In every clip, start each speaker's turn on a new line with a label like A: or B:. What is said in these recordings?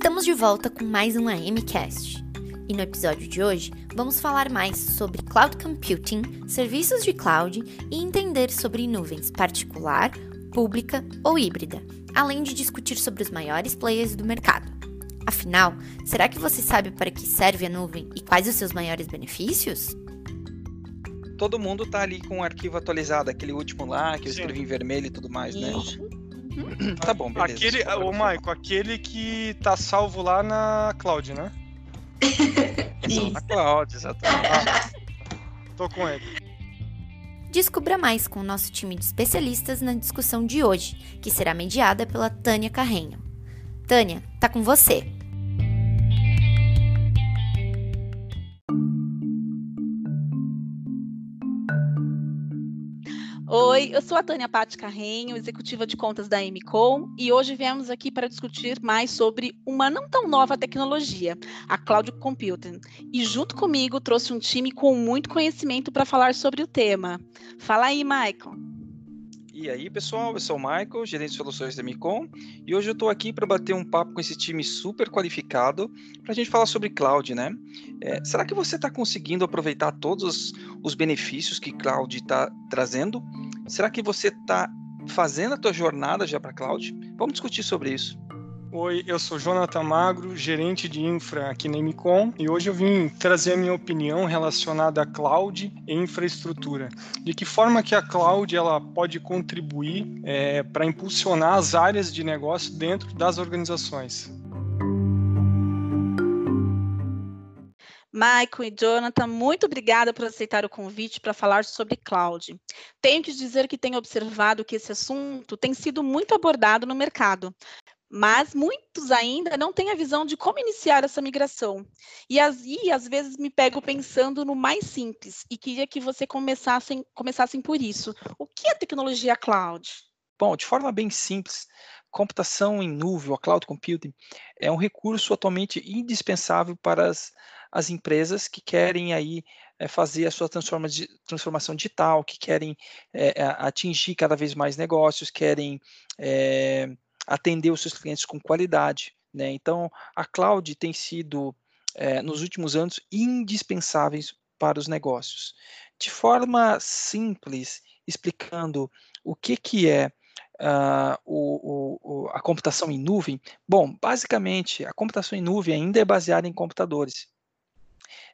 A: Estamos de volta com mais um AMcast. E no episódio de hoje, vamos falar mais sobre cloud computing, serviços de cloud e entender sobre nuvens particular, pública ou híbrida, além de discutir sobre os maiores players do mercado. Afinal, será que você sabe para que serve a nuvem e quais os seus maiores benefícios?
B: Todo mundo tá ali com o arquivo atualizado, aquele último lá, que eu
C: Sim.
B: escrevi em vermelho e tudo mais, né?
A: Isso.
B: Tá bom, beleza.
C: Aquele, ô
B: não
C: Maico, aquele que tá salvo lá na cloud, né?
B: foi Na cloud, exatamente.
C: Ah, tô com ele.
A: Descubra mais com o nosso time de especialistas na discussão de hoje, que será mediada pela Tânia Carrenho. Tânia, tá com você.
D: Eu sou a Tânia Patti Carrenho, executiva de contas da MCOM, e hoje viemos aqui para discutir mais sobre uma não tão nova tecnologia, a Cloud Computing. E junto comigo trouxe um time com muito conhecimento para falar sobre o tema. Fala aí, Michael.
B: E aí, pessoal, eu sou o Michael, gerente de soluções da Micom, e hoje eu estou aqui para bater um papo com esse time super qualificado para a gente falar sobre cloud, né? É, será que você está conseguindo aproveitar todos os, os benefícios que cloud está trazendo? Será que você está fazendo a tua jornada já para cloud? Vamos discutir sobre isso.
C: Oi, eu sou Jonathan Magro, gerente de infra aqui na MCOM, e hoje eu vim trazer a minha opinião relacionada a cloud e infraestrutura. De que forma que a cloud ela pode contribuir é, para impulsionar as áreas de negócio dentro das organizações.
D: Michael e Jonathan, muito obrigada por aceitar o convite para falar sobre cloud. Tenho que dizer que tenho observado que esse assunto tem sido muito abordado no mercado, mas muitos ainda não têm a visão de como iniciar essa migração. E, e às vezes me pego pensando no mais simples e queria que você começassem, começassem por isso. O que é tecnologia cloud?
B: Bom, de forma bem simples, computação em nuvem, ou cloud computing, é um recurso atualmente indispensável para as, as empresas que querem aí é, fazer a sua transforma, transformação digital, que querem é, atingir cada vez mais negócios, querem atender os seus clientes com qualidade. Né? Então, a cloud tem sido, nos últimos anos, indispensáveis para os negócios. De forma simples, explicando o que, que é Uh, o, o, a computação em nuvem? Bom, basicamente, a computação em nuvem ainda é baseada em computadores.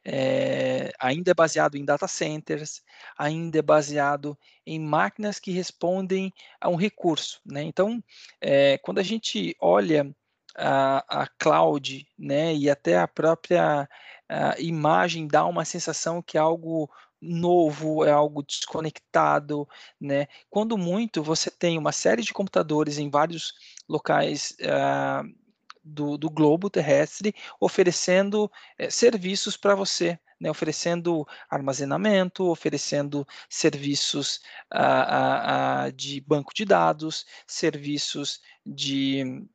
B: É, ainda é baseado em data centers, ainda é baseado em máquinas que respondem a um recurso. Né? Então, é, quando a gente olha a, a cloud né, e até a própria a imagem dá uma sensação que é algo novo, é algo desconectado, né? Quando muito, você tem uma série de computadores em vários locais uh, do, do, globo terrestre oferecendo uh, serviços para você, né? Oferecendo armazenamento, oferecendo serviços uh, de banco de dados, serviços de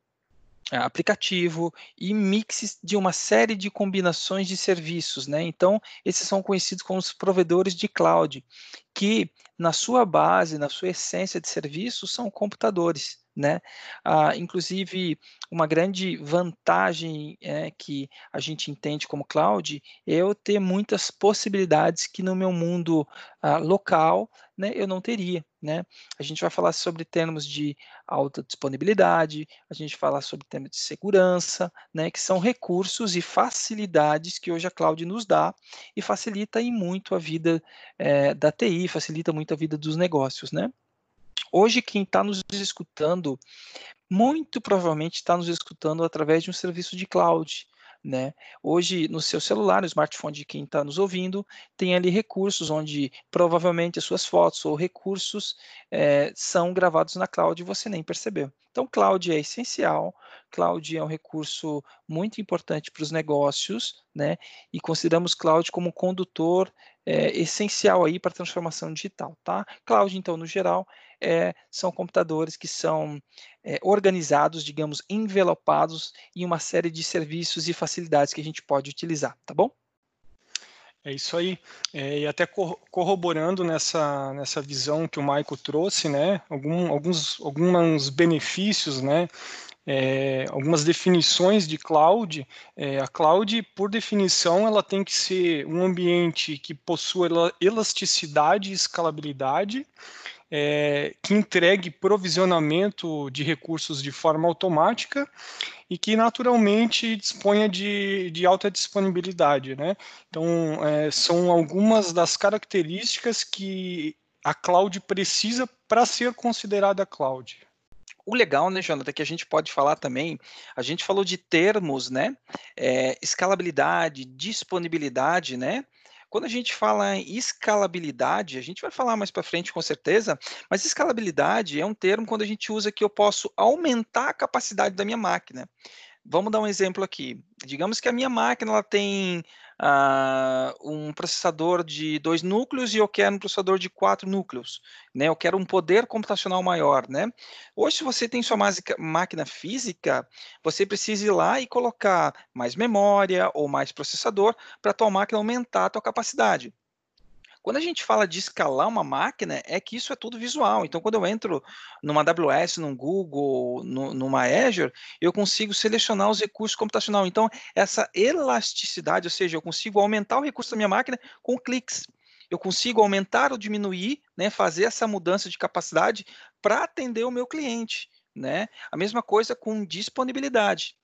B: aplicativo e mixes de uma série de combinações de serviços, né? Então, esses são conhecidos como os provedores de cloud, que na sua base, na sua essência de serviço, são computadores, né? Ah, inclusive, uma grande vantagem é, que a gente entende como cloud é eu ter muitas possibilidades que no meu mundo ah, local né, eu não teria. Né? A gente vai falar sobre termos de alta disponibilidade, a gente vai falar sobre termos de segurança, né, que são recursos e facilidades que hoje a cloud nos dá e facilita muito a vida é, da TI, facilita muito a vida dos negócios. Né? Hoje, quem está nos escutando, muito provavelmente está nos escutando através de um serviço de cloud. Né? Hoje, no seu celular, no smartphone de quem está nos ouvindo, tem ali recursos onde provavelmente as suas fotos ou recursos é, são gravados na cloud e você nem percebeu. Então, cloud é essencial, cloud é um recurso muito importante para os negócios, né? E consideramos cloud como um condutor é, essencial aí para a transformação digital, tá? Cloud, então, no geral, é, são computadores que são é, organizados, digamos, envelopados em uma série de serviços e facilidades que a gente pode utilizar, tá bom?
C: É isso aí. É, e até corroborando nessa, nessa visão que o Michael trouxe, né? Algum, alguns, alguns benefícios, né? é, algumas definições de cloud. É, a cloud, por definição, ela tem que ser um ambiente que possua elasticidade e escalabilidade, é, que entregue provisionamento de recursos de forma automática e que naturalmente disponha de, de alta disponibilidade. Né? Então, é, são algumas das características que a cloud precisa para ser considerada cloud.
B: O legal, né, Jonathan, é que a gente pode falar também, a gente falou de termos, né, é, escalabilidade, disponibilidade, né, quando a gente fala em escalabilidade, a gente vai falar mais para frente com certeza, mas escalabilidade é um termo quando a gente usa que eu posso aumentar a capacidade da minha máquina. Vamos dar um exemplo aqui. Digamos que a minha máquina ela tem uh, um processador de dois núcleos e eu quero um processador de quatro núcleos, né? Eu quero um poder computacional maior, né? Hoje, se você tem sua máquina física, você precisa ir lá e colocar mais memória ou mais processador para a tua máquina aumentar a tua capacidade. Quando a gente fala de escalar uma máquina, é que isso é tudo visual. Então, quando eu entro numa AWS, num Google, no, numa Azure, eu consigo selecionar os recursos computacionais. Então, essa elasticidade, ou seja, eu consigo aumentar o recurso da minha máquina com cliques. Eu consigo aumentar ou diminuir, né, fazer essa mudança de capacidade para atender o meu cliente. Né? A mesma coisa com disponibilidade.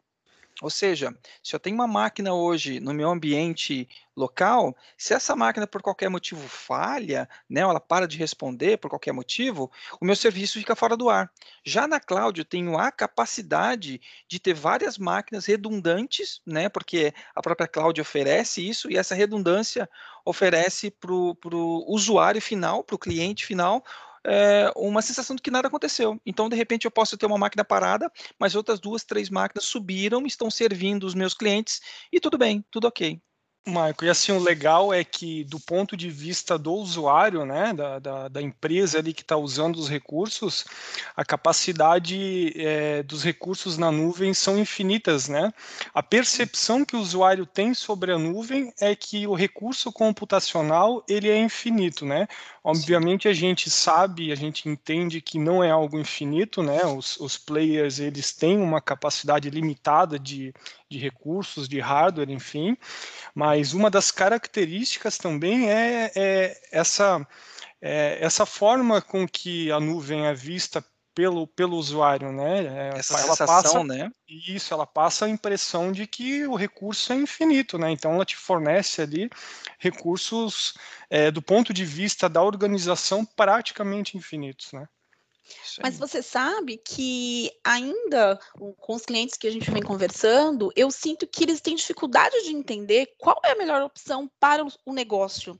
B: Ou seja, se eu tenho uma máquina hoje no meu ambiente local, se essa máquina por qualquer motivo falha, né, ela para de responder por qualquer motivo, o meu serviço fica fora do ar. Já na cloud eu tenho a capacidade de ter várias máquinas redundantes, né, porque a própria cloud oferece isso e essa redundância oferece para o usuário final, para o cliente final, é, uma sensação de que nada aconteceu. Então, de repente, eu posso ter uma máquina parada, mas outras duas, três máquinas subiram, estão servindo os meus clientes e tudo bem, tudo ok.
C: Marco, e assim, o legal é que do ponto de vista do usuário, né, da, da, da empresa ali que está usando os recursos, a capacidade é, dos recursos na nuvem são infinitas, né? A percepção que o usuário tem sobre a nuvem é que o recurso computacional, ele é infinito, né? Obviamente a gente sabe, a gente entende que não é algo infinito, né? Os, os players, eles têm uma capacidade limitada de, de recursos, de hardware, enfim, mas uma das características também é, é essa, é, essa forma com que a nuvem é vista pelo, pelo usuário, né?
B: É, essa ela sensação, passa, né?
C: Isso, ela passa a impressão de que o recurso é infinito, né? Então ela te fornece ali recursos é, do ponto de vista da organização praticamente infinitos, né?
D: Mas você sabe que ainda com os clientes que a gente vem conversando, eu sinto que eles têm dificuldade de entender qual é a melhor opção para o negócio.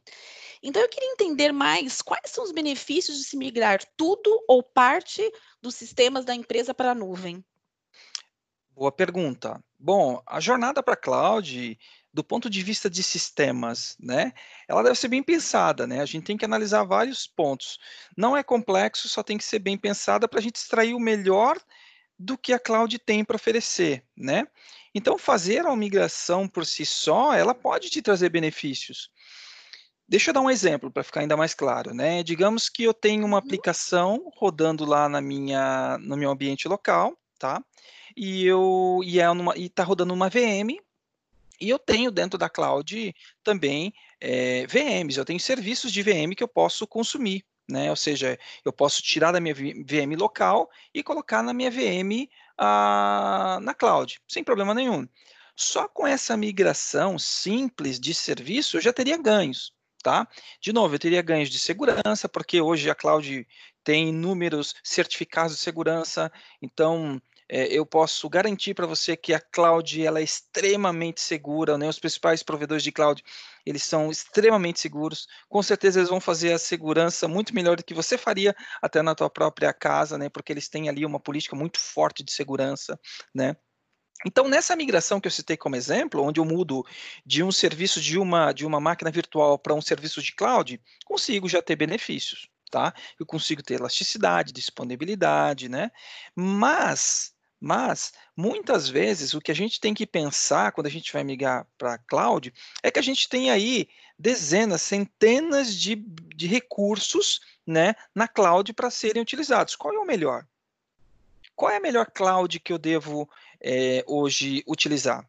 D: Então eu queria entender mais quais são os benefícios de se migrar tudo ou parte dos sistemas da empresa para a nuvem.
B: Boa pergunta. Bom, a jornada para a cloud do ponto de vista de sistemas, né, ela deve ser bem pensada, né? A gente tem que analisar vários pontos. Não é complexo, só tem que ser bem pensada para a gente extrair o melhor do que a cloud tem para oferecer, né? Então, fazer a migração por si só, ela pode te trazer benefícios. Deixa eu dar um exemplo para ficar ainda mais claro, né? Digamos que eu tenho uma uhum. aplicação rodando lá na minha, no meu ambiente local, tá? E eu e é e está rodando uma VM e eu tenho dentro da cloud também é, eh, VMs, eu tenho serviços de VM que eu posso consumir, né? Ou seja, eu posso tirar da minha VM local e colocar na minha VM ah, na cloud, sem problema nenhum. Só com essa migração simples de serviço eu já teria ganhos, tá? De novo, eu teria ganhos de segurança, porque hoje a cloud tem inúmeros certificados de segurança, então é, eu posso garantir para você que a cloud ela é extremamente segura, né? Os principais provedores de cloud eles são extremamente seguros. Com certeza eles vão fazer a segurança muito melhor do que você faria até na tua própria casa, né? Porque eles têm ali uma política muito forte de segurança, né? Então, nessa migração que eu citei como exemplo, onde eu mudo de um serviço de uma, de uma máquina virtual para um serviço de cloud, consigo já ter benefícios, tá? Eu consigo ter elasticidade, disponibilidade, né? Mas mas, muitas vezes, o que a gente tem que pensar quando a gente vai migrar para cloud é que a gente tem aí dezenas, centenas de, de recursos né, na cloud para serem utilizados. Qual é o melhor? qual é a melhor cloud que eu devo é, hoje utilizar?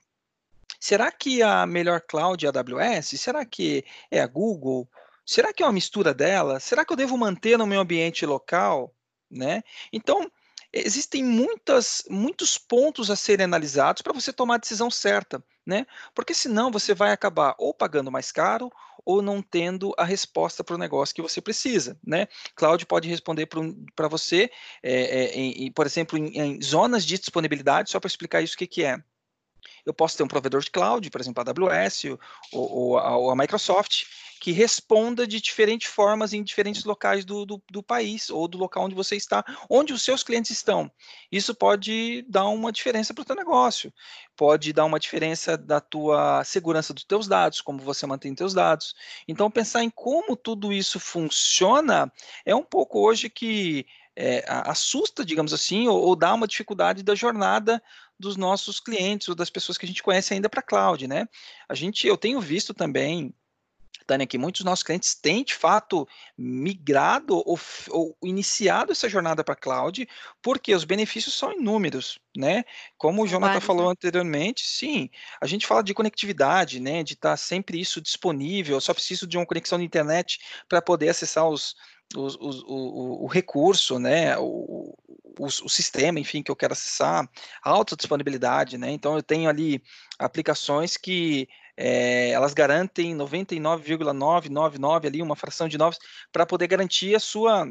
B: Será que a melhor cloud é a AWS? Será que é a Google? Será que é uma mistura dela? Será que eu devo manter no meu ambiente local? Né? Então, existem muitas, muitos pontos a serem analisados para você tomar a decisão certa, né? Porque senão você vai acabar ou pagando mais caro ou não tendo a resposta para o negócio que você precisa, né? Cloud pode responder para você, é, é, em, por exemplo, em, em, zonas de disponibilidade, só para explicar isso o que, que é. Eu posso ter um provedor de cloud, por exemplo, a AWS ou, ou, a, ou a Microsoft, que responda de diferentes formas em diferentes locais do, do, do, país ou do local onde você está, onde os seus clientes estão. Isso pode dar uma diferença para o teu negócio, pode dar uma diferença da tua segurança dos teus dados, como você mantém teus dados. Então, pensar em como tudo isso funciona é um pouco hoje que é, assusta, digamos assim, ou, ou dá uma dificuldade da jornada dos nossos clientes ou das pessoas que a gente conhece ainda para cloud, né? A gente, eu tenho visto também Tânia, que muitos dos nossos clientes têm de fato migrado ou, ou iniciado essa jornada para cloud, porque os benefícios são inúmeros, né? Como o Jonathan falou né? anteriormente, sim, a gente fala de conectividade, né? De estar tá sempre isso disponível, eu só preciso de uma conexão de internet para poder acessar os, os, os, o, o, recurso, né? O, o, o, sistema, enfim, que eu quero acessar, alta disponibilidade, né? Então eu tenho ali aplicações que é, elas garantem 99,999 ali, uma fração de novos, para poder garantir a sua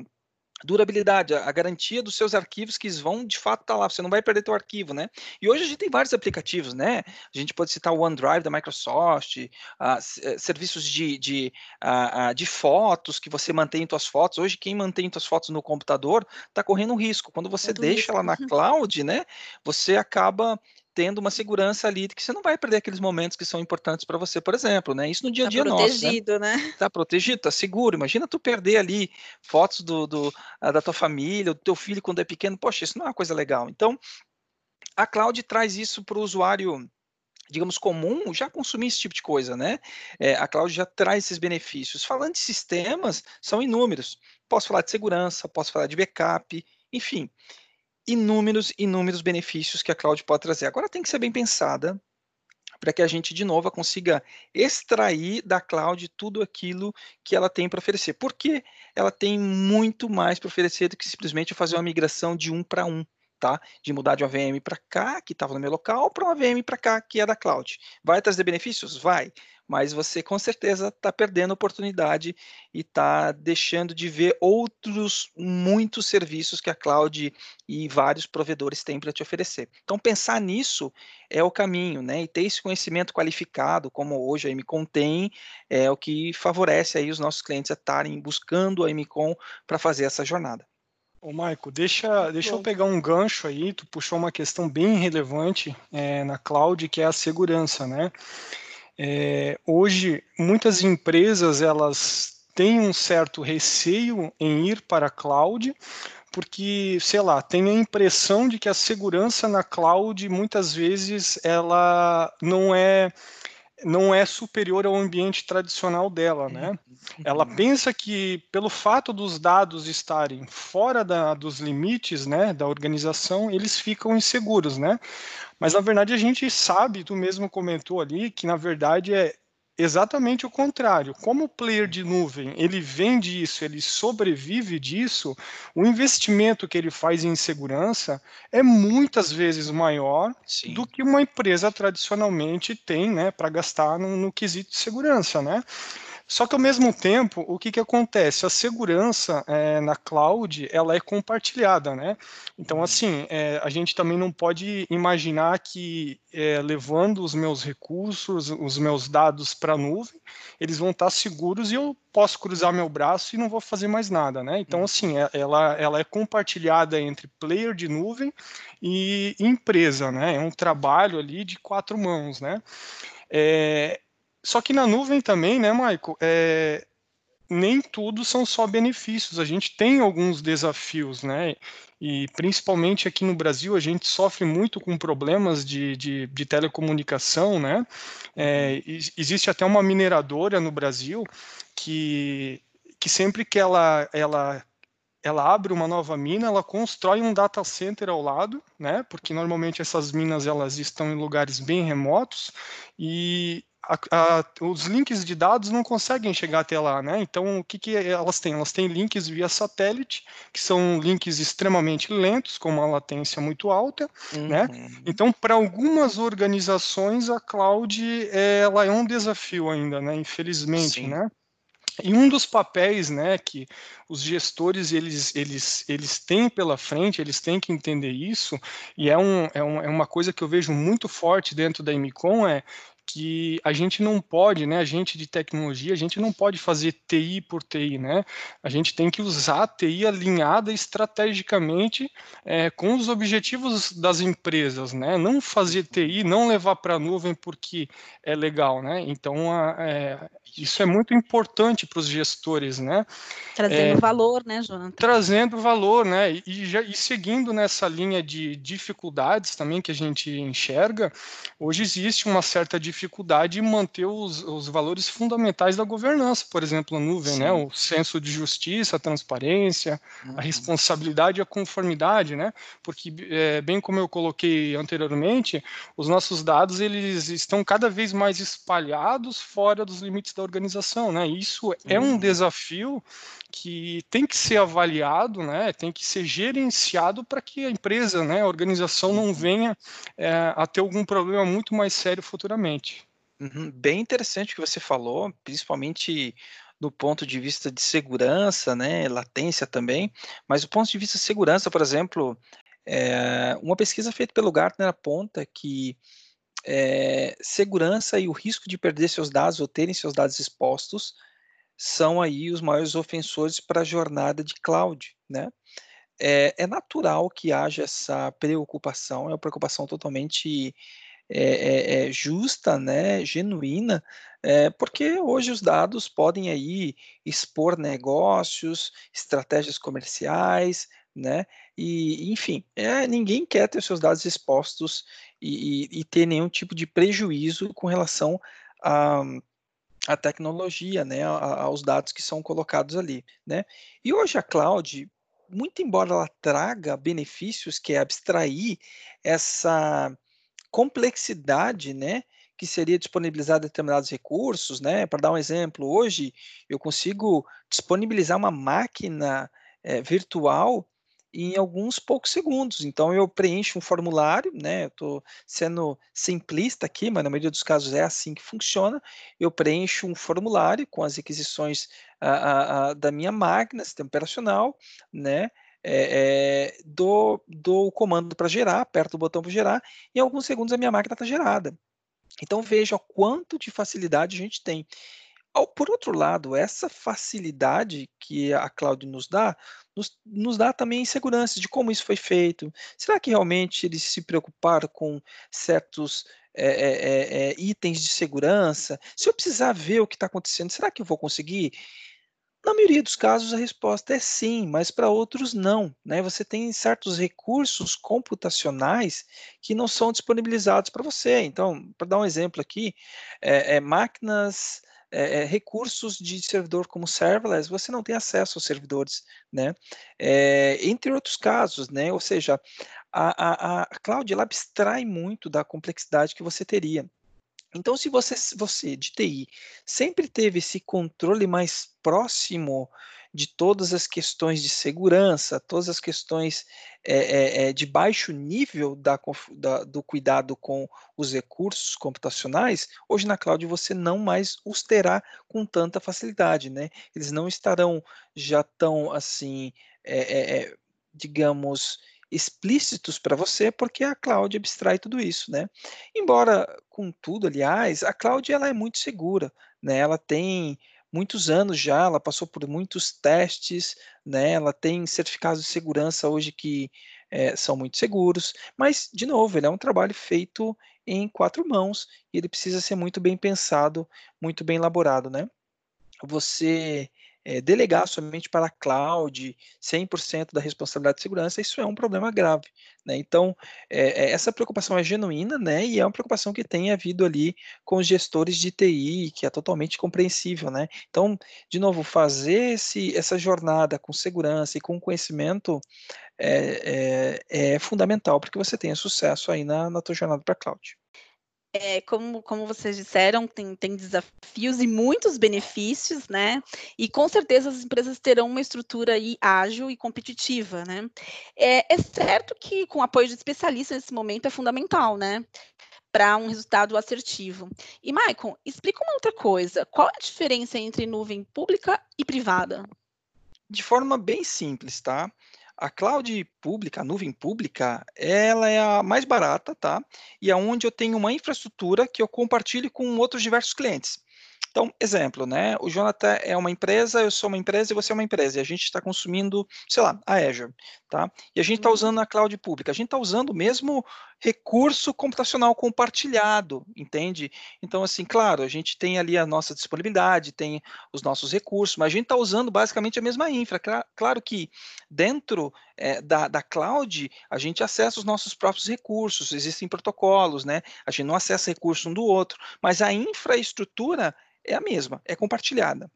B: durabilidade, a garantia dos seus arquivos que vão de fato estar tá lá, você não vai perder teu arquivo, né? E hoje a gente tem vários aplicativos, né? A gente pode citar o OneDrive da Microsoft, uh, serviços de, de, uh, uh, de fotos que você mantém suas fotos. Hoje quem mantém suas fotos no computador está correndo um risco. Quando você deixa ela na cloud, né? Você acaba tendo uma segurança ali de que você não vai perder aqueles momentos que são importantes para você, por exemplo, né? Isso no dia a tá dia nosso. Está protegido, né? né? Tá protegido, tá seguro. Imagina tu perder ali fotos do, do, ah, da tua família, do teu filho quando é pequeno. Poxa, isso não é uma coisa legal. Então, a cloud traz isso para o usuário digamos, comum já consumir esse tipo de coisa, né? É, a cloud já traz esses benefícios. Falando de sistemas, são inúmeros. Posso falar de segurança, posso falar de backup, enfim inúmeros, inúmeros benefícios que a cloud pode trazer. Agora tem que ser bem pensada para que a gente, de novo, consiga extrair da cloud tudo aquilo que ela tem para oferecer. Porque ela tem muito mais para oferecer do que simplesmente fazer uma migração de um para um. Tá? De mudar de uma VM para cá, que estava no meu local, para uma VM para cá, que é da cloud. Vai trazer benefícios? Vai mas você com certeza está perdendo oportunidade e está deixando de ver outros muitos serviços que a cloud e vários provedores têm para te oferecer. Então pensar nisso é o caminho, né? E ter esse conhecimento qualificado, como hoje a MCOM tem, é o que favorece aí os nossos clientes a estarem buscando a MCOM para fazer essa jornada.
C: Ô, Maico, deixa, deixa eu pegar um gancho aí, tu puxou uma questão bem relevante é, na cloud, que é a segurança, né? É, hoje, muitas empresas elas têm um certo receio em ir para a cloud, porque, sei lá, tem a impressão de que a segurança na cloud muitas vezes ela não é não é superior ao ambiente tradicional dela, né? Uhum. Ela pensa que pelo fato dos dados estarem fora da, dos limites, né, da organização, eles ficam inseguros, né? Mas na verdade a gente sabe, tu mesmo comentou ali, que na verdade é exatamente o contrário. Como o player de nuvem ele vende isso, ele sobrevive disso, o investimento que ele faz em segurança é muitas vezes maior Sim. do que uma empresa tradicionalmente tem né, para gastar no, no quesito de segurança. Né? Só que ao mesmo tempo, o que, que acontece? A segurança é, na cloud ela é compartilhada, né? Então, assim, é, a gente também não pode imaginar que é, levando os meus recursos, os meus dados para a nuvem, eles vão estar seguros e eu posso cruzar meu braço e não vou fazer mais nada, né? Então, assim, é, ela, ela é compartilhada entre player de nuvem e empresa, né? É um trabalho ali de quatro mãos, né? É, só que na nuvem também, né, Maico, é, nem tudo são só benefícios. A gente tem alguns desafios, né? E principalmente aqui no Brasil, a gente sofre muito com problemas de, de, de telecomunicação, né? É, existe até uma mineradora no Brasil que, que sempre que ela, ela ela abre uma nova mina, ela constrói um data center ao lado, né? Porque normalmente essas minas elas estão em lugares bem remotos e a, a, os links de dados não conseguem chegar até lá, né? Então, o que, que elas têm? Elas têm links via satélite, que são links extremamente lentos, com uma latência muito alta, né? uhum. né? Então, para algumas organizações, a cloud ela é um desafio ainda, né? Infelizmente, Sim. né? E um dos papéis, né, que os gestores eles, eles, eles têm pela frente, eles têm que entender isso, e é, um, é, um, é uma coisa que eu vejo muito forte dentro da Emicom, é que a gente não pode, né, a gente de tecnologia, a gente não pode fazer TI por TI, né? A gente tem que usar a TI alinhada estrategicamente é, com os objetivos das empresas, né? Não fazer TI, não levar para a nuvem porque é legal, né? Então, a, é, isso é muito importante para os gestores, né?
D: Trazendo é, valor, né, Jonathan?
C: Trazendo valor, né? E, já, e seguindo nessa linha de dificuldades também que a gente enxerga, hoje existe uma certa dificuldade dificuldade em manter os, os valores fundamentais da governança, por exemplo, a nuvem, né? Sim. né? O senso de justiça, a transparência, uhum. a responsabilidade e a conformidade, né? Porque, é, bem como eu coloquei anteriormente, os nossos dados eles estão cada vez mais espalhados fora dos limites da organização, né? Isso é um uhum. desafio que tem que ser avaliado, né, tem que ser gerenciado para que a empresa, né, a organização não venha é, a ter algum problema muito mais sério futuramente.
B: Uhum, bem interessante o que você falou, principalmente do ponto de vista de segurança, né, latência também, mas do ponto de vista de segurança, por exemplo, é, uma pesquisa feita pelo Gartner aponta que é, segurança e o risco de perder seus dados ou terem seus dados expostos são aí os maiores ofensores para a jornada de cloud, né? É, é, natural que haja essa preocupação, é uma preocupação totalmente é, é, justa, né, genuína, porque hoje os dados podem aí expor negócios, estratégias comerciais, né, e enfim, ninguém quer ter seus dados expostos e, e, e ter nenhum tipo de prejuízo com relação a a tecnologia, né, aos dados que são colocados ali, né? E hoje a cloud, muito embora ela traga benefícios, que é abstrair essa complexidade, né, que seria disponibilizar determinados recursos, né? Para dar um exemplo, hoje eu consigo disponibilizar uma máquina é, virtual em alguns poucos segundos. Então eu preencho um formulário, né? Eu estou sendo simplista aqui, mas na maioria dos casos é assim que funciona. Eu preencho um formulário com as requisições a, a, a, da minha máquina, sistema operacional, né? É, é, dou, dou o comando para gerar, aperto o botão para gerar, e em alguns segundos a minha máquina está gerada. Então veja quanto de facilidade a gente tem. Por outro lado, essa facilidade que a cloud nos dá, nos, nos dá também insegurança de como isso foi feito. Será que realmente eles se preocuparam com certos é, é, é, itens de segurança? Se eu precisar ver o que está acontecendo, será que eu vou conseguir? Na maioria dos casos, a resposta é sim, mas para outros não. Né? Você tem certos recursos computacionais que não são disponibilizados para você. Então, para dar um exemplo aqui, é, máquinas é, recursos de servidor como serverless, você não tem acesso aos servidores, né? É, entre outros casos, né? Ou seja, a, a, a cloud ela abstrai muito da complexidade que você teria. Então, se você, você de TI sempre teve esse controle mais próximo de todas as questões de segurança, todas as questões é, é, de baixo nível da, da, do cuidado com os recursos computacionais, hoje na cloud você não mais os terá com tanta facilidade, né? Eles não estarão já tão assim, é, digamos, explícitos para você, porque a cloud abstrai tudo isso, né? Embora, contudo, aliás, a cloud ela é muito segura, né? Ela tem muitos anos já, ela passou por muitos testes, né? Ela tem certificados de segurança hoje que é, são muito seguros, mas, de novo, ele é um trabalho feito em quatro mãos e ele precisa ser muito bem pensado, muito bem elaborado, né? Você é, delegar somente para a cloud 100% da responsabilidade de segurança, isso é um problema grave. Né? Então, é, essa preocupação é genuína né? e é uma preocupação que tem havido ali com os gestores de TI, que é totalmente compreensível. Né? Então, de novo, fazer esse, essa jornada com segurança e com conhecimento é, é, fundamental para que você tenha sucesso aí na, na tua jornada para a cloud.
D: É, como, como vocês disseram, tem, tem desafios e muitos benefícios, né? E com certeza as empresas terão uma estrutura aí ágil e competitiva, né? É, é certo que com apoio de especialistas nesse momento é fundamental, né? Para um resultado assertivo. E, Maicon, explica uma outra coisa. Qual é a diferença entre nuvem pública e privada?
B: De forma bem simples, tá? A cloud pública, a nuvem pública, ela é a mais barata, tá? E é eu tenho uma infraestrutura que eu compartilho com outros diversos clientes. Então, exemplo, né? O Jonathan é uma empresa, eu sou uma empresa e você é uma empresa. E a gente está consumindo, sei lá, a Azure, tá? E a gente está uhum. usando a cloud pública. A gente está usando o mesmo recurso computacional compartilhado, entende? Então, assim, claro, a gente tem ali a nossa disponibilidade, tem os nossos recursos, mas a gente está usando basicamente a mesma infra. Claro que dentro é, da, da cloud, a gente acessa os nossos próprios recursos, existem protocolos, né? A gente não acessa recursos um do outro, mas a infraestrutura é a mesma, é compartilhada.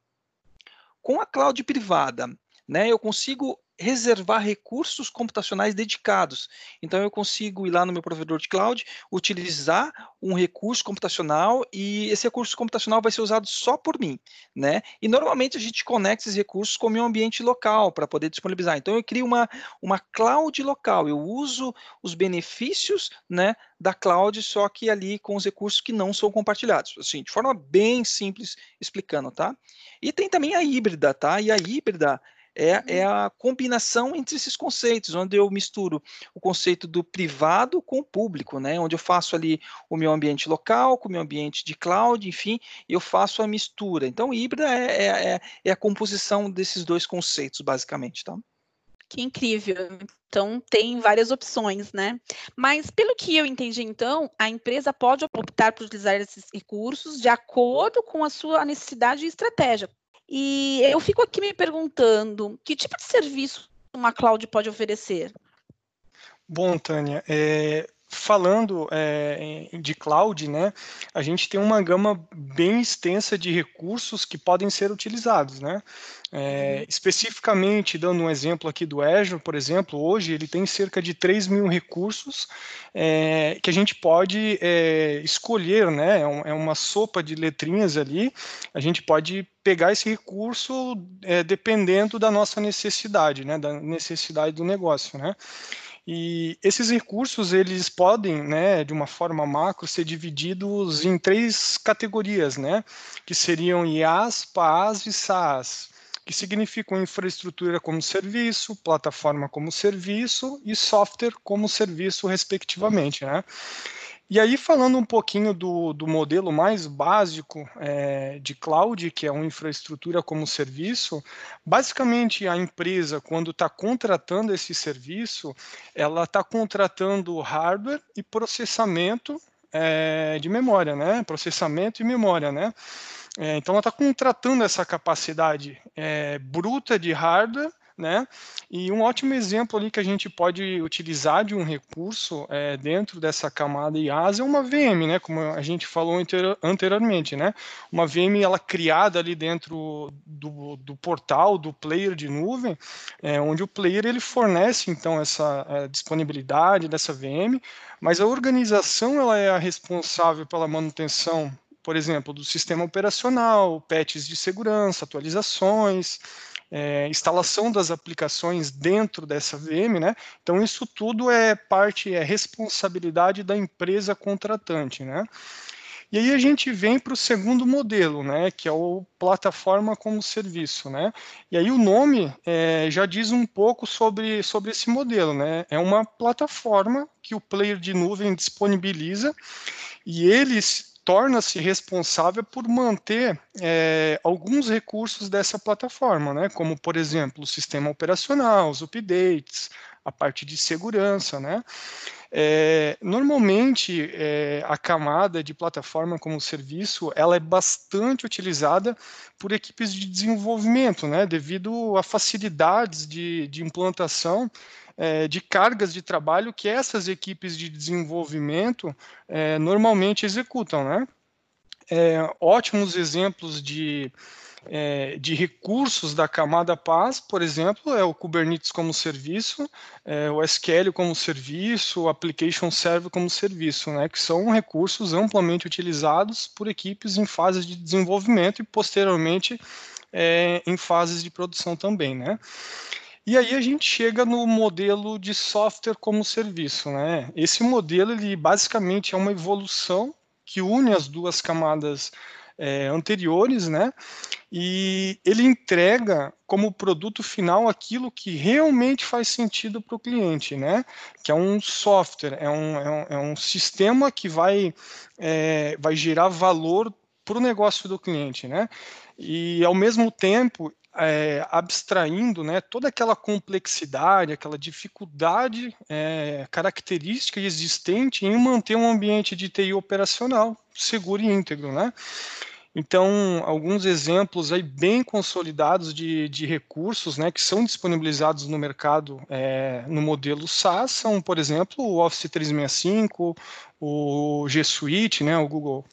B: Com a cloud privada, né, eu consigo reservar recursos computacionais dedicados. Então, eu consigo ir lá no meu provedor de cloud, utilizar um recurso computacional e esse recurso computacional vai ser usado só por mim, né? E normalmente a gente conecta esses recursos com o meu ambiente local para poder disponibilizar. Então, eu crio uma, uma cloud local, eu uso os benefícios, né, da cloud, só que ali com os recursos que não são compartilhados. Assim, de forma bem simples explicando, tá? E tem também a híbrida, tá? E a híbrida é, é uhum. a combinação entre esses conceitos, onde eu misturo o conceito do privado com o público, né? Onde eu faço ali o meu ambiente local com o meu ambiente de cloud, enfim, eu faço a mistura. Então, híbrida é, é, é, é a composição desses dois conceitos, basicamente, tá?
D: Que incrível. Então, tem várias opções, né? Mas, pelo que eu entendi, então, a empresa pode optar por utilizar esses recursos de acordo com a sua necessidade e estratégia, e eu fico aqui me perguntando, que tipo de serviço uma cloud pode oferecer?
C: Bom, Tânia, é, falando é, de cloud, né, a gente tem uma gama bem extensa de recursos que podem ser utilizados, né? É, uhum. especificamente, dando um exemplo aqui do Azure, por exemplo, hoje ele tem cerca de 3 mil recursos é, que a gente pode é, escolher, né? É, é uma sopa de letrinhas ali, a gente pode pegar esse recurso é, dependendo da nossa necessidade, né? Da necessidade do negócio, né? E esses recursos, eles podem, né, de uma forma macro, ser divididos em três categorias, né, que seriam IaaS, PaaS e SaaS, que significam infraestrutura como serviço, plataforma como serviço e software como serviço, respectivamente, né. E aí, falando um pouquinho do, do modelo mais básico é, de cloud, que é uma infraestrutura como serviço, basicamente a empresa, quando está contratando esse serviço, ela está contratando hardware e processamento é, de memória, né? Processamento e memória, né? É, então, ela está contratando essa capacidade é, bruta de hardware né? E um ótimo exemplo ali que a gente pode utilizar de um recurso é, dentro dessa camada IaaS é uma VM, né? Como a gente falou anteriormente, né? Uma VM ela criada ali dentro do, do portal do player de nuvem, é, onde o player ele fornece então essa é, disponibilidade dessa VM, mas a organização ela é a responsável pela manutenção, por exemplo, do sistema operacional, patches de segurança, atualizações é, instalação das aplicações dentro dessa VM, né? Então isso tudo é parte, é responsabilidade da empresa contratante, né? E aí a gente vem para o segundo modelo, né, que é o plataforma como serviço, né? E aí o nome é, já diz um pouco sobre, sobre esse modelo, né? É uma plataforma que o player de nuvem disponibiliza e eles torna-se responsável por manter é, alguns recursos dessa plataforma, né? como, por exemplo, o sistema operacional, os updates, a parte de segurança, né? É, normalmente, é, a camada de plataforma como serviço, ela é bastante utilizada por equipes de desenvolvimento, né, devido a facilidades de, de implantação é, de cargas de trabalho que essas equipes de desenvolvimento é, normalmente executam, né. É, ótimos exemplos de é, de recursos da camada PaaS, por exemplo, é o Kubernetes como serviço, é, o SQL como serviço, o Application Server como serviço, né, que são recursos amplamente utilizados por equipes em fases de desenvolvimento e posteriormente é, em fases de produção também, né. E aí a gente chega no modelo de software como serviço, né? Esse modelo ele basicamente é uma evolução que une as duas camadas é, anteriores, né? E ele entrega como produto final aquilo que realmente faz sentido para o cliente, né? Que é um software, é um, é um, é um sistema que vai, é, vai gerar valor para o negócio do cliente, né? E ao mesmo tempo é, abstraindo né, toda aquela complexidade, aquela dificuldade é, característica existente em manter um ambiente de TI operacional seguro e íntegro, né? Então, alguns exemplos aí bem consolidados de, de recursos né, que são disponibilizados no mercado é, no modelo SaaS são, por exemplo, o Office 365, o G Suite, né, o Google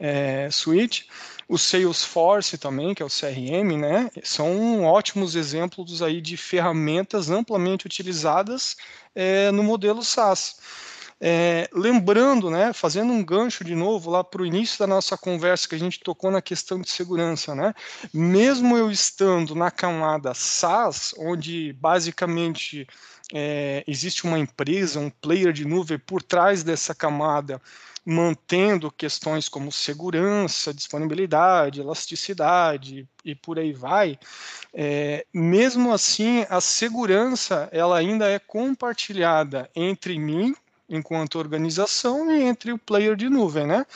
C: é, Suite, o Salesforce também, que é o CRM, né, são ótimos exemplos aí de ferramentas amplamente utilizadas é, no modelo SaaS. É, lembrando, né, fazendo um gancho de novo lá para o início da nossa conversa que a gente tocou na questão de segurança, né, mesmo eu estando na camada SaaS, onde basicamente é, existe uma empresa, um player de nuvem por trás dessa camada, mantendo questões como segurança, disponibilidade, elasticidade e por aí vai, é, mesmo assim a segurança ela ainda é compartilhada entre mim enquanto organização e entre o player de nuvem, né?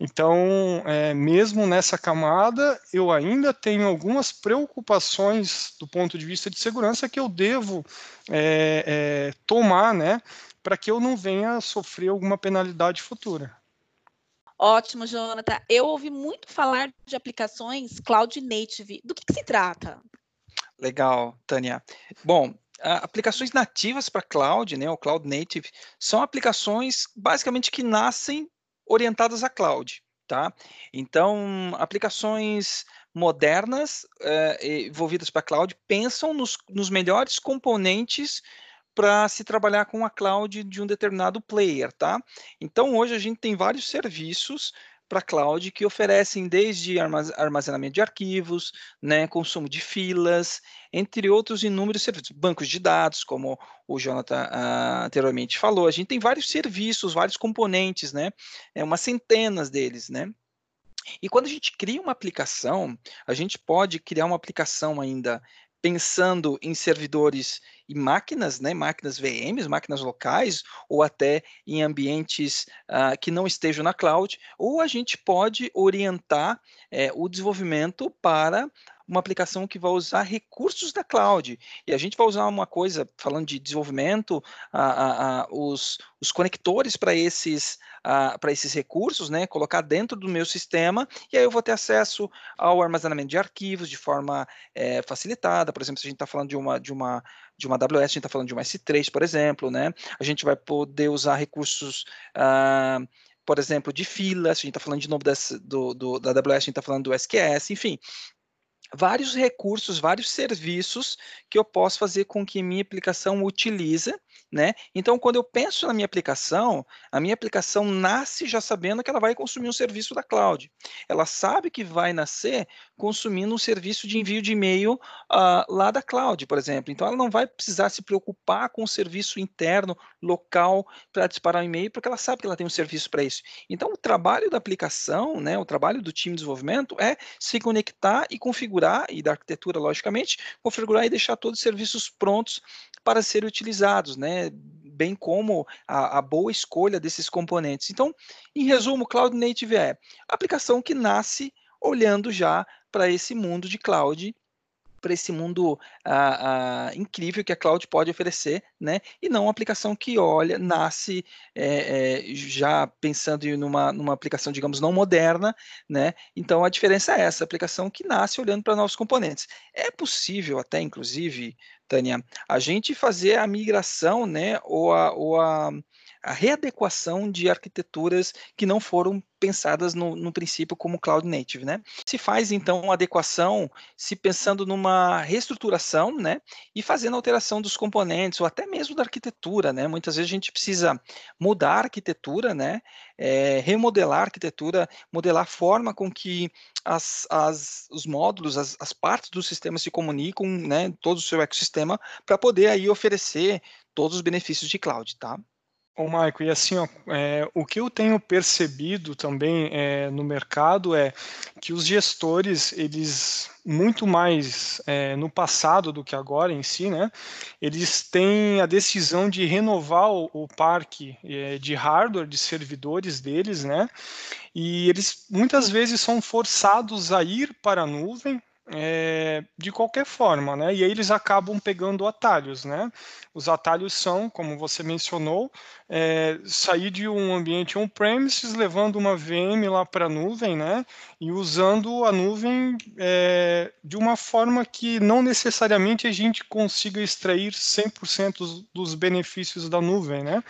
C: Então, é, mesmo nessa camada, eu ainda tenho algumas preocupações do ponto de vista de segurança que eu devo é, é, tomar, né? Para que eu não venha a sofrer alguma penalidade futura.
D: Ótimo, Jonathan. Eu ouvi muito falar de aplicações cloud native. Do que, que se trata?
B: Legal, Tânia. Bom, aplicações nativas para cloud, né, o cloud native, são aplicações basicamente que nascem orientadas a cloud, tá? Então, aplicações modernas eh, envolvidas para cloud pensam nos, nos melhores componentes para se trabalhar com a cloud de um determinado player, tá? Então, hoje a gente tem vários serviços para cloud que oferecem desde armazenamento de arquivos, né, consumo de filas, entre outros inúmeros serviços, bancos de dados, como o Jonathan uh, anteriormente falou. A gente tem vários serviços, vários componentes, né, é umas centenas deles, né. E quando a gente cria uma aplicação, a gente pode criar uma aplicação ainda pensando em servidores e máquinas, né, máquinas VMs, máquinas locais, ou até em ambientes uh, que não estejam na cloud, ou a gente pode orientar é, o desenvolvimento para uma aplicação que vai usar recursos da cloud. E a gente vai usar uma coisa, falando de desenvolvimento, a, a, a, os, os conectores para esses, para esses recursos, né? Colocar dentro do meu sistema, e aí eu vou ter acesso ao armazenamento de arquivos de forma é, facilitada. Por exemplo, se a gente está falando de uma, de uma de uma AWS, a gente está falando de uma S3, por exemplo, né? A gente vai poder usar recursos ah, por exemplo, de filas, a gente está falando de novo desse, do, do, da AWS, a gente está falando do SQS, enfim, vários recursos, vários serviços que eu posso fazer com que minha aplicação utilize né? Então, quando eu penso na minha aplicação, a minha aplicação nasce já sabendo que ela vai consumir um serviço da cloud. Ela sabe que vai nascer consumindo um serviço de envio de e-mail uh, lá da cloud, por exemplo. Então, ela não vai precisar se preocupar com o serviço interno, local, para disparar o um e-mail, porque ela sabe que ela tem um serviço para isso. Então, o trabalho da aplicação, né, o trabalho do time de desenvolvimento é se conectar e configurar, e da arquitetura, logicamente, configurar e deixar todos os serviços prontos para serem utilizados, né? bem como a, a, boa escolha desses componentes. Então, em resumo, Cloud Native é a aplicação que nasce olhando já para esse mundo de cloud para esse mundo ah, ah, incrível que a cloud pode oferecer, né? E não uma aplicação que olha, nasce é, é, já pensando em numa, numa aplicação, digamos, não moderna, né? Então a diferença é essa, aplicação que nasce olhando para novos componentes. É possível até, inclusive, Tânia, a gente fazer a migração, né? Ou a, ou a a readequação de arquiteturas que não foram pensadas no, no, princípio como cloud native, né? Se faz então uma adequação, se pensando numa reestruturação, né? E fazendo alteração dos componentes ou até mesmo da arquitetura, né? Muitas vezes a gente precisa mudar a arquitetura, né? É, remodelar a arquitetura, modelar a forma com que as, as, os módulos, as, as partes do sistema se comunicam, né? Todo o seu ecossistema para poder aí oferecer todos os benefícios de cloud, tá?
C: Ô, Maico, e assim, ó, é, o que eu tenho percebido também é, no mercado é que os gestores, eles, muito mais é, no passado do que agora em si, né, eles têm a decisão de renovar o, o parque é, de hardware, de servidores deles, né, e eles muitas vezes são forçados a ir para a nuvem, é, de qualquer forma, né? E aí eles acabam pegando atalhos, né? Os atalhos são, como você mencionou, é, sair de um ambiente on-premises, levando uma VM lá para a nuvem, né? E usando a nuvem é, de uma forma que não necessariamente a gente consiga extrair 100% dos benefícios da nuvem, né?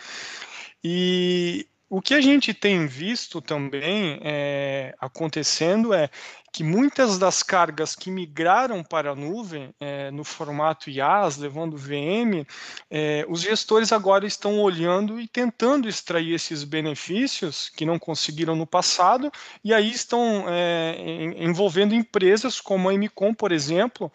C: E o que a gente tem visto também é, acontecendo é que muitas das cargas que migraram para a nuvem é, no formato IaaS, levando VM, é, os gestores agora estão olhando e tentando extrair esses benefícios que não conseguiram no passado, e aí estão é, envolvendo empresas como a Emicom, por exemplo,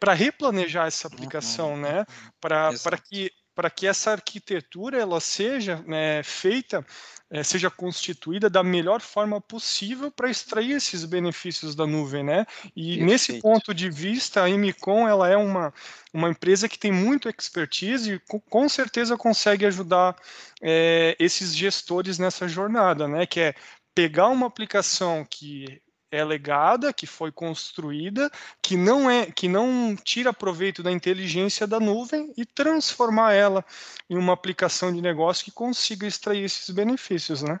C: para replanejar essa aplicação, né? Para que para que essa arquitetura ela seja né, feita, é, seja constituída da melhor forma possível para extrair esses benefícios da nuvem, né? E Perfeito. nesse ponto de vista, a Emicom ela é uma, uma empresa que tem muito expertise e com, com certeza consegue ajudar é, esses gestores nessa jornada, né? Que é pegar uma aplicação que é legada, que foi construída, que não é, que não tira proveito da inteligência da nuvem e transformar ela em uma aplicação de negócio que consiga extrair esses benefícios, né?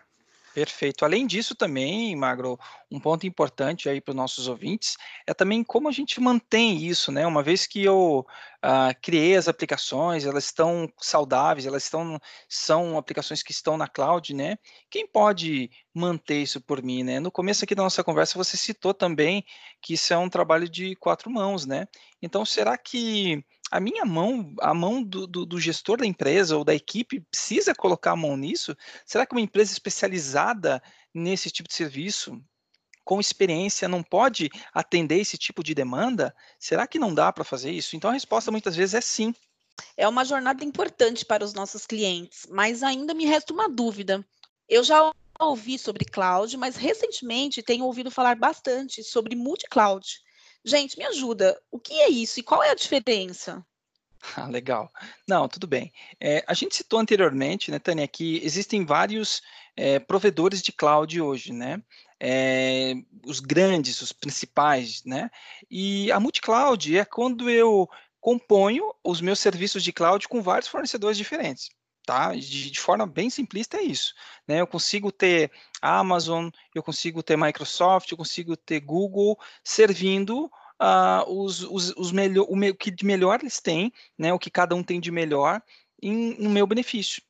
B: Perfeito. Além disso, também, Magro, um ponto importante aí para os nossos ouvintes é também como a gente mantém isso, né? Uma vez que eu uh, criei as aplicações, elas estão saudáveis, elas estão são aplicações que estão na cloud, né? Quem pode manter isso por mim, né? No começo aqui da nossa conversa você citou também que isso é um trabalho de quatro mãos, né? Então, será que a minha mão, a mão do, do, do, gestor da empresa ou da equipe precisa colocar a mão nisso? Será que uma empresa especializada nesse tipo de serviço, com experiência, não pode atender esse tipo de demanda? Será que não dá para fazer isso? Então a resposta muitas vezes é sim.
D: É uma jornada importante para os nossos clientes, mas ainda me resta uma dúvida. Eu já ouvi sobre cloud, mas recentemente tenho ouvido falar bastante sobre multi-cloud. Gente, me ajuda. O que é isso e qual é a diferença?
B: Ah, legal. Não, tudo bem. É, a gente citou anteriormente, né, Tânia, que existem vários é, provedores de cloud hoje, né? É, os grandes, os principais, né? E a multi-cloud é quando eu componho os meus serviços de cloud com vários fornecedores diferentes tá? De, de, forma bem simplista é isso, né? Eu consigo ter Amazon, eu consigo ter Microsoft, eu consigo ter Google servindo uh, os, os, os melhor, o que de melhor eles têm, né? O que cada um tem de melhor em, no meu benefício.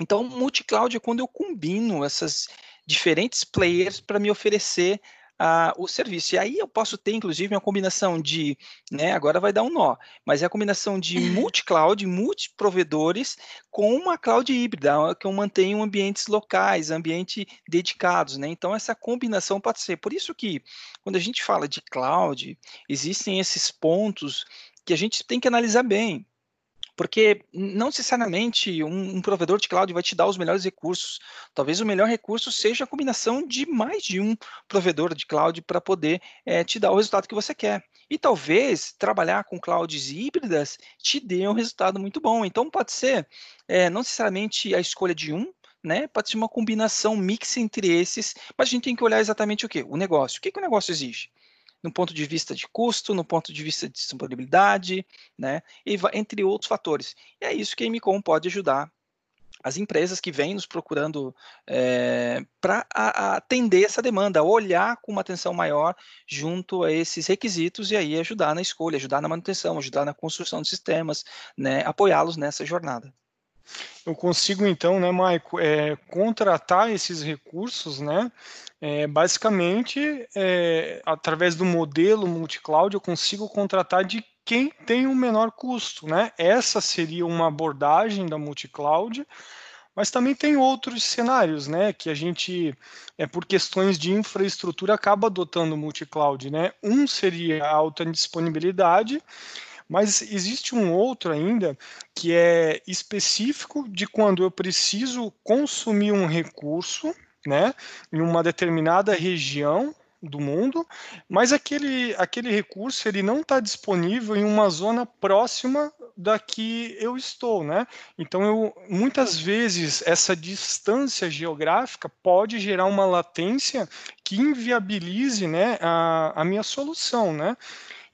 B: Então, multi-cloud é quando eu combino essas diferentes players para me oferecer uh, o serviço. E aí eu posso ter, inclusive, uma combinação de, né, agora vai dar um nó, mas é a combinação de multi-cloud, multi-provedores com uma cloud híbrida, que eu mantenho ambientes locais, ambientes dedicados, né? Então, essa combinação pode ser. Por isso que, quando a gente fala de cloud, existem esses pontos que a gente tem que analisar bem. Porque não necessariamente um, um, provedor de cloud vai te dar os melhores recursos. Talvez o melhor recurso seja a combinação de mais de um provedor de cloud para poder é, te dar o resultado que você quer. E talvez trabalhar com clouds híbridas te dê um resultado muito bom. Então pode ser é, não necessariamente a escolha de um, né? Pode ser uma combinação mix entre esses, mas a gente tem que olhar exatamente o que? O negócio. O que, que o negócio exige? No ponto de vista de custo, no ponto de vista de disponibilidade, né, entre outros fatores. E é isso que a MCOM pode ajudar as empresas que vêm nos procurando é, eh, para atender essa demanda, olhar com uma atenção maior junto a esses requisitos e aí ajudar na escolha, ajudar na manutenção, ajudar na construção de sistemas, né, apoiá-los nessa jornada.
C: Eu consigo então, né, Maico, é, contratar esses recursos, né, é, basicamente, é, através do modelo multi-cloud, eu consigo contratar de quem tem o menor custo, né? Essa seria uma abordagem da multi-cloud, mas também tem outros cenários, né, que a gente, é, por questões de infraestrutura, acaba adotando multi-cloud, né? Um seria a alta disponibilidade, mas existe um outro ainda que é específico de quando eu preciso consumir um recurso, né, em uma determinada região do mundo, mas aquele, aquele recurso ele não está disponível em uma zona próxima da que eu estou, né? Então, eu, muitas vezes, essa distância geográfica pode gerar uma latência que inviabilize né, a, a minha solução, né?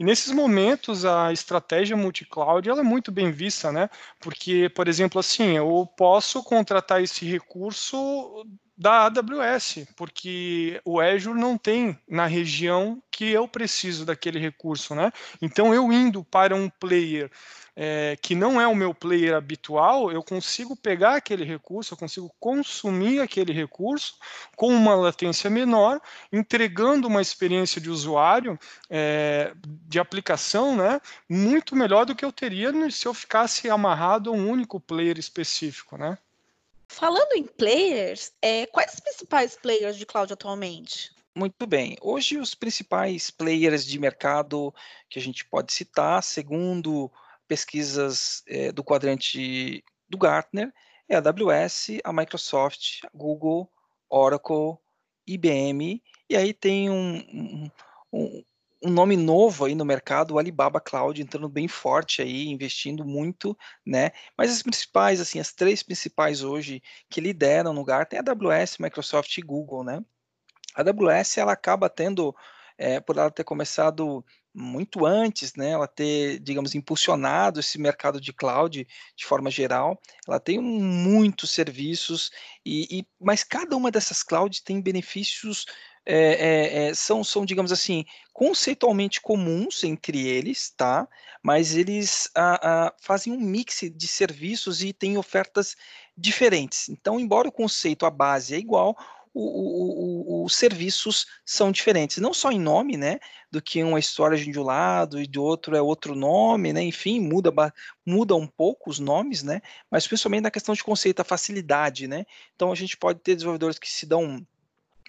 C: E nesses momentos a estratégia multi-cloud ela é muito bem vista, né? Porque, por exemplo, assim, eu posso contratar esse recurso da AWS, porque o Azure não tem na região que eu preciso daquele recurso, né? Então eu indo para um player é, que não é o meu player habitual, eu consigo pegar aquele recurso, eu consigo consumir aquele recurso com uma latência menor, entregando uma experiência de usuário é, de aplicação, né? Muito melhor do que eu teria se eu ficasse amarrado a um único player específico, né?
D: Falando em players, é, quais os principais players de cloud atualmente?
B: Muito bem. Hoje, os principais players de mercado que a gente pode citar, segundo pesquisas é, do quadrante do Gartner, é a AWS, a Microsoft, a Google, Oracle, IBM, e aí tem um, um, um nome novo aí no mercado, o Alibaba Cloud, entrando bem forte aí, investindo muito, né? Mas as principais, assim, as três principais hoje que lideram no Gartner é a AWS, Microsoft e Google, né? A AWS, ela acaba tendo, é, por ela ter começado muito antes, né, ela ter, digamos, impulsionado esse mercado de cloud de forma geral, ela tem muitos serviços, e, e mas cada uma dessas clouds tem benefícios é, é, são, são, digamos assim, conceitualmente comuns entre eles, tá? Mas eles a, a, fazem um mix de serviços e têm ofertas diferentes. Então, embora o conceito, a base é igual, os serviços são diferentes, não só em nome, né, do que uma história de um lado e do outro é outro nome, né, enfim, muda, muda um pouco os nomes, né, mas principalmente na questão de conceito, a facilidade, né, então a gente pode ter desenvolvedores que se dão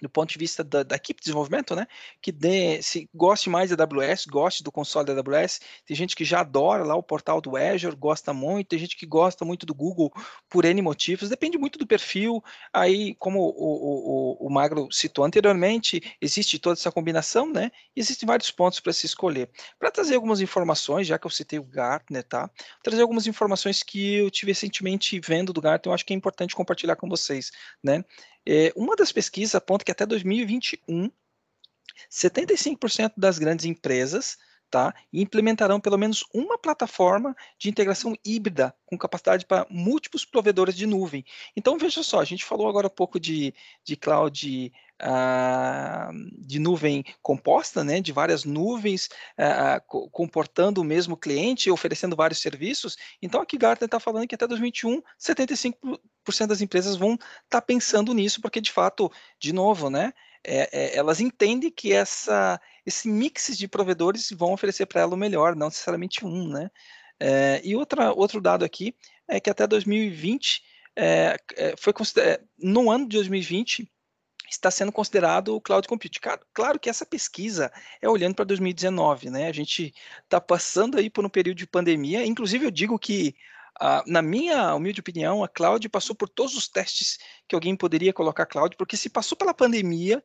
B: do ponto de vista da, da, equipe de desenvolvimento, né, que dê, se goste mais da AWS, goste do console da AWS, tem gente que já adora lá o portal do Azure, gosta muito, tem gente que gosta muito do Google por N motivos, depende muito do perfil, aí, como o, o, o, Magro citou anteriormente, existe toda essa combinação, né, e existem vários pontos para se escolher. Para trazer algumas informações, já que eu citei o Gartner, tá, trazer algumas informações que eu tive recentemente vendo do Gartner, eu acho que é importante compartilhar com vocês, né, é, uma das pesquisas aponta que até 2021, 75% das grandes empresas tá, implementarão pelo menos uma plataforma de integração híbrida com capacidade para múltiplos provedores de nuvem. Então, veja só, a gente falou agora um pouco de, de cloud Uh, de nuvem composta, né, de várias nuvens uh, comportando o mesmo cliente, oferecendo vários serviços. Então, aqui Gartner está falando que até 2021, 75% das empresas vão estar tá pensando nisso, porque de fato, de novo, né, é, é, elas entendem que essa, esse mix de provedores vão oferecer para ela o melhor, não necessariamente um, né? É, e outra, outro dado aqui é que até 2020 é, é, foi no ano de 2020 está sendo considerado o cloud computing. Claro que essa pesquisa é olhando para 2019, né? A gente está passando aí por um período de pandemia. Inclusive, eu digo que, na minha humilde opinião, a cloud passou por todos os testes que alguém poderia colocar cloud, porque se passou pela pandemia,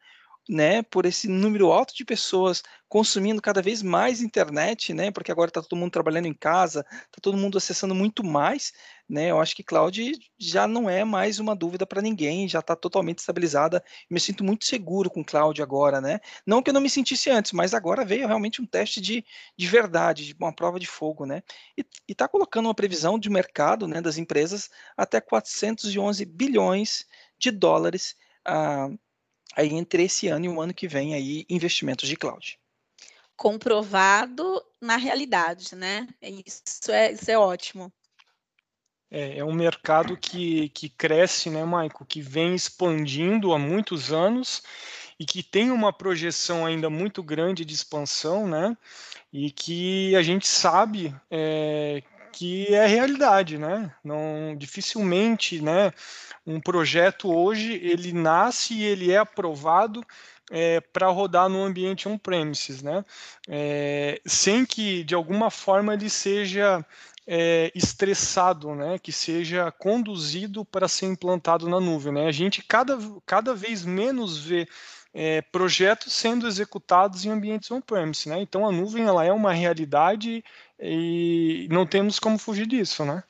B: né, por esse número alto de pessoas consumindo cada vez mais internet, né, porque agora está todo mundo trabalhando em casa, está todo mundo acessando muito mais, né, eu acho que cloud já não é mais uma dúvida para ninguém, já está totalmente estabilizada, me sinto muito seguro com cloud agora, né, não que eu não me sentisse antes, mas agora veio realmente um teste de, de verdade, de uma prova de fogo, né, e está colocando uma previsão de mercado, né, das empresas até 411 bilhões de dólares, ah, aí entre esse ano e o ano que vem aí investimentos de cloud.
D: Comprovado na realidade, né? Isso é, isso é ótimo.
C: É, é um mercado que, que cresce, né, Maico? Que vem expandindo há muitos anos e que tem uma projeção ainda muito grande de expansão, né? E que a gente sabe é, que é realidade, né? Não dificilmente, né? Um projeto hoje ele nasce e ele é aprovado é, para rodar no ambiente on-premises, né? É, sem que de alguma forma ele seja é, estressado, né? Que seja conduzido para ser implantado na nuvem, né? A gente cada, cada vez menos vê é, projetos sendo executados em ambientes on-premise, né? Então a nuvem ela é uma realidade e não temos como fugir disso, né?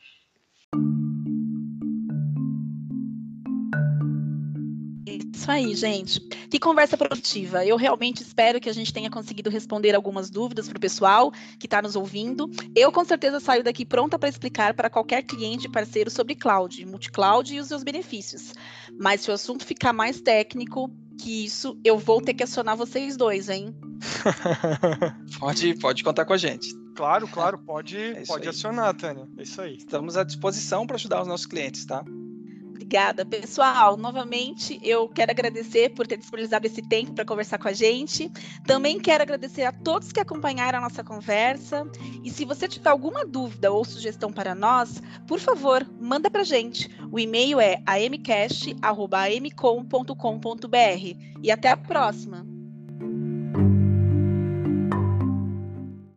D: Isso aí, gente. Que conversa produtiva. Eu realmente espero que a gente tenha conseguido responder algumas dúvidas para o pessoal que está nos ouvindo. Eu, com certeza, saio daqui pronta para explicar para qualquer cliente e parceiro sobre cloud, multi-cloud e os seus benefícios. Mas se o assunto ficar mais técnico que isso, eu vou ter que acionar vocês dois, hein?
B: pode, pode contar com a gente.
C: Claro, claro, pode, é pode acionar, Tânia. É isso aí.
B: Estamos à disposição para ajudar os nossos clientes, tá?
D: Obrigada, pessoal. Novamente, eu quero agradecer por ter disponibilizado esse tempo para conversar com a gente. Também quero agradecer a todos que acompanharam a nossa conversa. E se você tiver alguma dúvida ou sugestão para nós, por favor, manda para a gente. O e-mail é amcast.amcom.com.br. E até a próxima!